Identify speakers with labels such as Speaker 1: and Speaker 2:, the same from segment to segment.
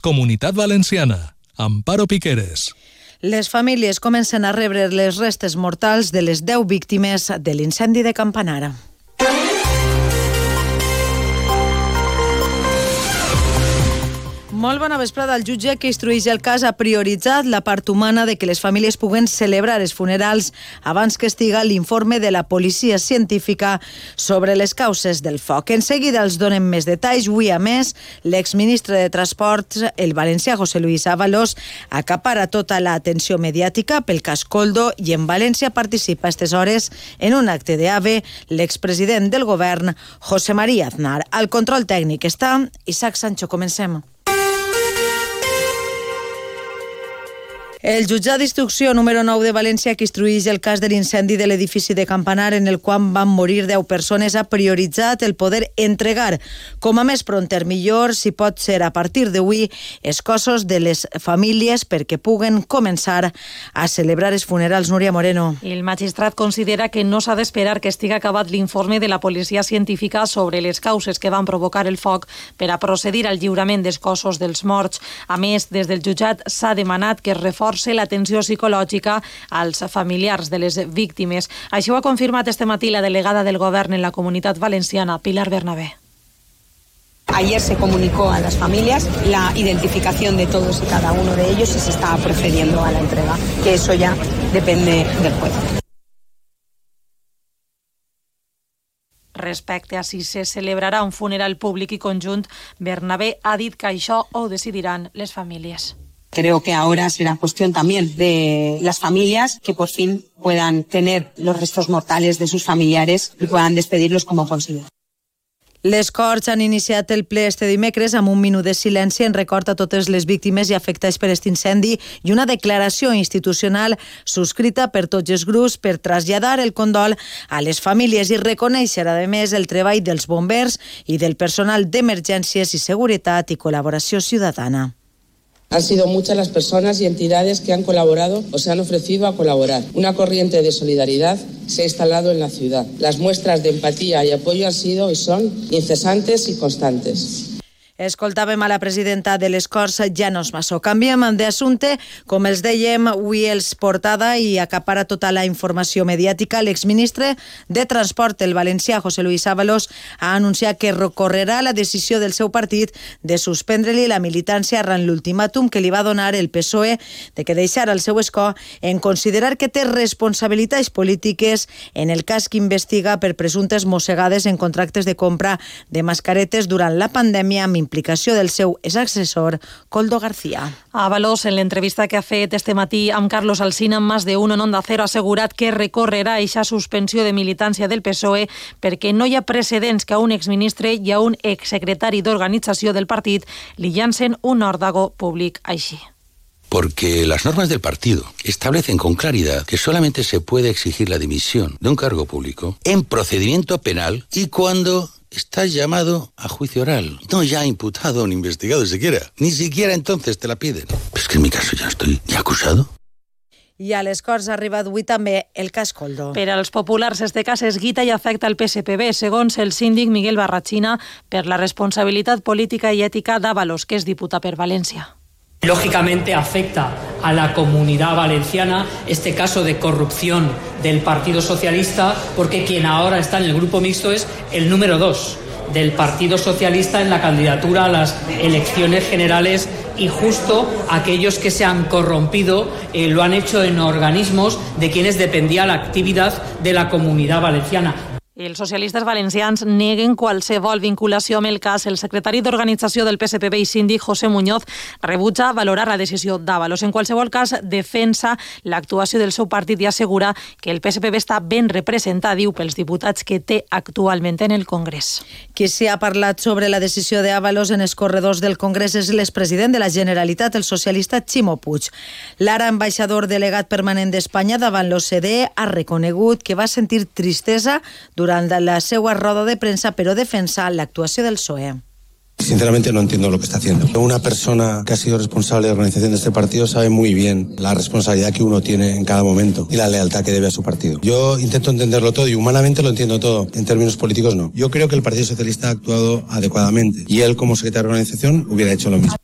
Speaker 1: Comunitat Valenciana. Amparo Piqueres.
Speaker 2: Les famílies comencen a rebre les restes mortals de les 10 víctimes de l'incendi de Campanara. Molt bona vesprada. El jutge que instrueix el cas ha prioritzat la part humana de que les famílies puguen celebrar els funerals abans que estiga l'informe de la policia científica sobre les causes del foc. En seguida els donem més detalls. Avui, a més, l'exministre de Transports, el valencià José Luis Ábalos, acapara tota l'atenció mediàtica pel cas Coldo i en València participa a aquestes hores en un acte d'AVE l'expresident del govern, José María Aznar. Al control tècnic està Isaac Sancho. Comencem. El jutjat d'instrucció número 9 de València que instruïx el cas de l'incendi de l'edifici de Campanar en el qual van morir 10 persones ha prioritzat el poder entregar com a més pronter millor, si pot ser a partir d'avui, els cossos de les famílies perquè puguen començar a celebrar els funerals. Núria Moreno.
Speaker 3: El magistrat considera que no s'ha d'esperar que estigui acabat l'informe de la policia científica sobre les causes que van provocar el foc per a procedir al lliurament dels cossos dels morts. A més, des del jutjat s'ha demanat que es reforci reforci l'atenció psicològica als familiars de les víctimes. Això ho ha confirmat este matí la delegada del govern en la comunitat valenciana, Pilar Bernabé.
Speaker 4: Ayer se comunicó a las familias la identificación de todos y cada uno de ellos y se está procediendo a la entrega, que eso ya depende del juez.
Speaker 3: Respecte a si se celebrarà un funeral públic i conjunt, Bernabé ha dit que això ho decidiran les famílies.
Speaker 4: Creo que ahora será cuestión también de las familias que por fin puedan tener los restos mortales de sus familiares y puedan despedirlos como consideren.
Speaker 2: Les Corts han iniciat el ple este dimecres amb un minut de silenci en record a totes les víctimes i afectats per aquest incendi i una declaració institucional subscrita per tots els grups per traslladar el condol a les famílies i reconèixer, a més, el treball dels bombers i del personal d'emergències i seguretat i col·laboració ciutadana.
Speaker 5: Han sido muchas las personas y entidades que han colaborado o se han ofrecido a colaborar. Una corriente de solidaridad se ha instalado en la ciudad. Las muestras de empatía y apoyo han sido y son incesantes y constantes.
Speaker 2: Escoltàvem a la presidenta de les Corts, Janos Massó. Canviem d'assumpte. Com els dèiem, avui els portada i acapara tota la informació mediàtica. L'exministre de Transport, el valencià José Luis Ábalos, ha anunciat que recorrerà la decisió del seu partit de suspendre-li la militància arran l'ultimàtum que li va donar el PSOE de que deixar el seu escó en considerar que té responsabilitats polítiques en el cas que investiga per presumptes mossegades en contractes de compra de mascaretes durant la pandèmia amb implicació del seu exassessor, Coldo García.
Speaker 3: Avalos, en l'entrevista que ha fet este matí amb Carlos Alsina en Más de Uno en Onda Cero, ha assegurat que recorrerà eixa suspensió de militància del PSOE perquè no hi ha precedents que a un exministre i a un exsecretari d'organització del partit li llancen un òrdago públic així.
Speaker 6: Porque las normas del partido establecen con claridad que solamente se puede exigir la dimisión de un cargo público en procedimiento penal y cuando estás llamado a juicio oral. No ya imputado o investigado siquiera. Ni siquiera entonces te la piden. Pero es que en mi caso ya estoy ya acusado.
Speaker 2: I a les Corts ha arribat avui també el cas Coldo.
Speaker 3: Per als populars, este cas és guita i afecta el PSPB, segons el síndic Miguel Barrachina, per la responsabilitat política i ètica d'Avalos, que és diputat per València.
Speaker 7: Lógicamente afecta a la comunidad valenciana este caso de corrupción del Partido Socialista porque quien ahora está en el grupo mixto es el número dos del Partido Socialista en la candidatura a las elecciones generales y justo aquellos que se han corrompido eh, lo han hecho en organismos de quienes dependía la actividad de la comunidad valenciana.
Speaker 3: Els socialistes valencians neguen qualsevol vinculació amb el cas. El secretari d'Organització del PSPB i síndic, José Muñoz, rebutja valorar la decisió d'Avalos. En qualsevol cas, defensa l'actuació del seu partit i assegura que el PSPB està ben representat, diu, pels diputats que té actualment en el Congrés.
Speaker 2: Qui s'hi ha parlat sobre la decisió d'Avalos en els corredors del Congrés és l'expresident de la Generalitat, el socialista Ximo Puig. L'ara ambaixador delegat permanent d'Espanya davant l'OCDE ha reconegut que va sentir tristesa durant durant la seva roda de premsa, però defensa l'actuació del PSOE.
Speaker 8: Sinceramente no entiendo lo que está haciendo. Una persona que ha sido responsable de la organización de este partido sabe muy bien la responsabilidad que uno tiene en cada momento y la lealtad que debe a su partido. Yo intento entenderlo todo y humanamente lo entiendo todo. En términos políticos no. Yo creo que el Partido Socialista ha actuado adecuadamente y él como secretario de organización hubiera hecho lo mismo.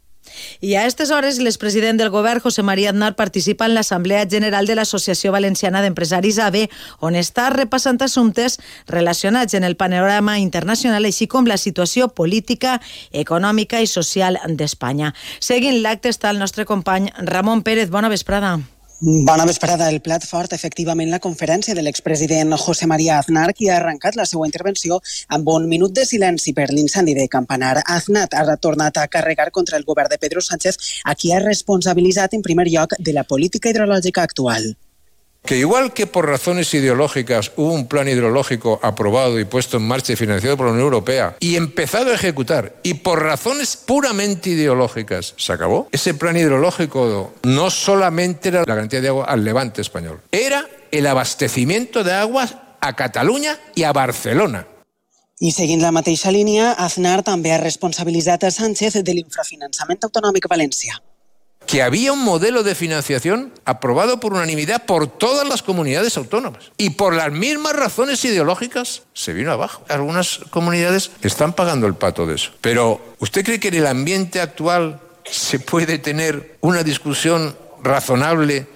Speaker 2: I a aquestes hores, l'expresident del govern, José María Aznar, participa en l'Assemblea General de l'Associació Valenciana d'Empresaris AB, on està repassant assumptes relacionats en el panorama internacional, així com la situació política, econòmica i social d'Espanya. Seguint l'acte està el nostre company Ramon Pérez. Bona vesprada.
Speaker 9: Bona vesprada. El plat fort, efectivament, la conferència de l'expresident José María Aznar, qui ha arrencat la seva intervenció amb un minut de silenci per l'incendi de Campanar. Aznar ha tornat a carregar contra el govern de Pedro Sánchez, a qui ha responsabilitzat en primer lloc de la política hidrològica actual
Speaker 10: que igual que por razones ideológicas hubo un plan hidrológico aprobado y puesto en marcha y financiado por la Unión Europea y empezado a ejecutar y por razones puramente ideológicas se acabó, ese plan hidrológico no solamente era la garantía de agua al levante español, era el abastecimiento de aguas a Cataluña y a Barcelona.
Speaker 9: I seguint la mateixa línia, Aznar també ha responsabilitzat a Sánchez de l'infrafinançament autonòmic valencià.
Speaker 10: Que había un modelo de financiación aprobado por unanimidad por todas las comunidades autónomas. Y por las mismas razones ideológicas se vino abajo. Algunas comunidades están pagando el pato de eso. Pero ¿usted cree que en el ambiente actual se puede tener una discusión razonable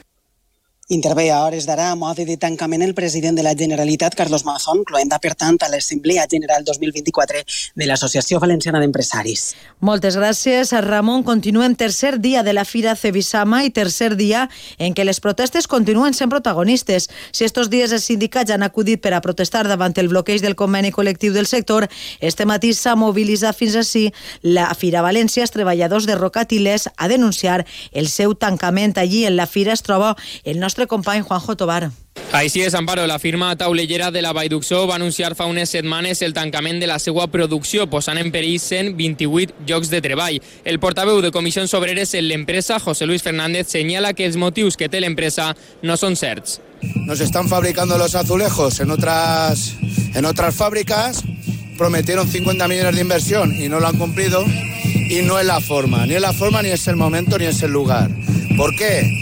Speaker 9: Intervé a hores d'ara a mode de tancament el president de la Generalitat, Carlos Mazón, cloenda, per tant, a l'Assemblea General 2024 de l'Associació Valenciana d'Empresaris.
Speaker 2: Moltes gràcies. Ramon, continuem tercer dia de la Fira Cebisama i tercer dia en què les protestes continuen sent protagonistes. Si estos dies els sindicats han acudit per a protestar davant el bloqueig del conveni col·lectiu del sector, este matí s'ha mobilitzat fins així la Fira València, els treballadors de Rocatiles, a denunciar el seu tancament. Allí en la Fira es troba el nostre nostre company Juanjo Tobar.
Speaker 11: Així és, Amparo. La firma taulellera de la Vaiduxó va anunciar fa unes setmanes el tancament de la seva producció, posant en perill 128 llocs de treball. El portaveu de Comissions Obreres en l'empresa, José Luis Fernández, senyala que els motius que té l'empresa no són certs.
Speaker 12: Nos están fabricando los azulejos en otras, en otras fábricas, prometieron 50 millones de inversión y no lo han cumplido y no es la forma, ni es la forma, ni es el momento, ni es el lugar. ¿Por qué?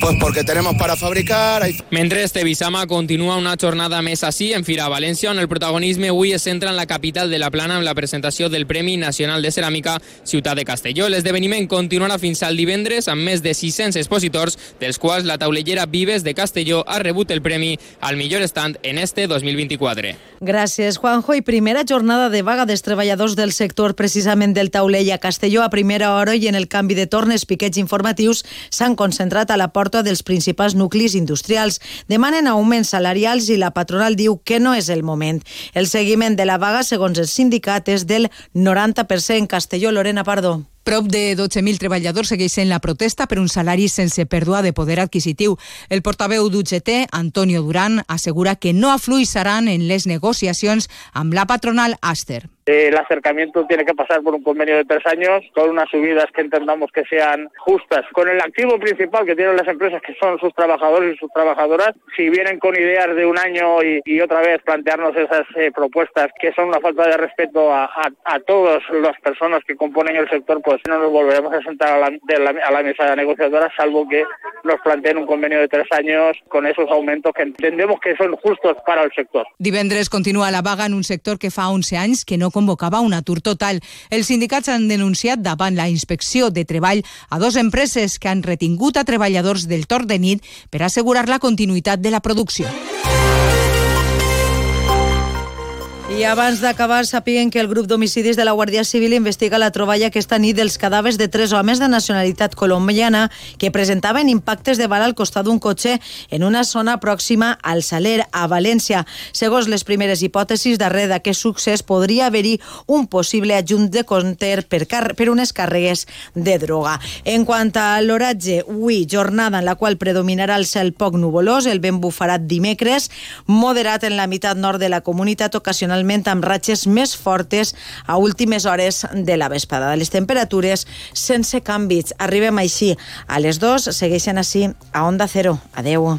Speaker 12: Pues porque tenemos para fabricar... Hay...
Speaker 11: Mentre este Bisama continua una jornada més així en Fira València, on el protagonisme avui es centra en la capital de la Plana amb la presentació del Premi Nacional de Ceràmica Ciutat de Castelló. L'esdeveniment continuarà fins al divendres amb més de 600 expositors, dels quals la taulellera Vives de Castelló ha rebut el premi al millor stand en este 2024.
Speaker 2: Gràcies, Juanjo. I primera jornada de vaga dels treballadors del sector precisament del taulell a Castelló a primera hora i en el canvi de tornes piquets informatius s'han concentrat a la porta porta dels principals nuclis industrials. Demanen augments salarials i la patronal diu que no és el moment. El seguiment de la vaga, segons el sindicat, és del 90% Castelló. Lorena Pardo.
Speaker 13: Prop de 12.000 treballadors segueixen la protesta per un salari sense pèrdua de poder adquisitiu. El portaveu d'UGT, Antonio Durán, assegura que no afluixaran en les negociacions amb la patronal Aster.
Speaker 14: El acercamiento tiene que pasar por un convenio de tres años con unas subidas que entendamos que sean justas. Con el activo principal que tienen las empresas, que son sus trabajadores y sus trabajadoras, si vienen con ideas de un año y, y otra vez plantearnos esas eh, propuestas que son una falta de respeto a, a, a todas las personas que componen el sector, pues no nos volveremos a sentar a la, de la, a la mesa negociadora, salvo que nos planteen un convenio de tres años con esos aumentos que entendemos que son justos para el sector.
Speaker 13: Divendres continua la vaga en un sector que fa 11 anys que no convocava un atur total. Els sindicats han denunciat davant la inspecció de treball a dos empreses que han retingut a treballadors del torn de nit per assegurar la continuïtat de la producció.
Speaker 2: I abans d'acabar, sapiguen que el grup d'homicidis de la Guàrdia Civil investiga la troballa aquesta nit dels cadàvers de tres homes de nacionalitat colombiana que presentaven impactes de bala al costat d'un cotxe en una zona pròxima al Saler, a València. Segons les primeres hipòtesis, darrere d'aquest succés podria haver-hi un possible adjunt de compter per, per unes càrregues de droga. En quant a l'oratge, avui, jornada en la qual predominarà el cel poc nuvolós, el vent bufarà dimecres, moderat en la meitat nord de la comunitat, ocasional ocasionalment amb ratxes més fortes a últimes hores de la vesprada. Les temperatures sense canvis. Arribem així a les 2, segueixen així a Onda Cero. Adeu.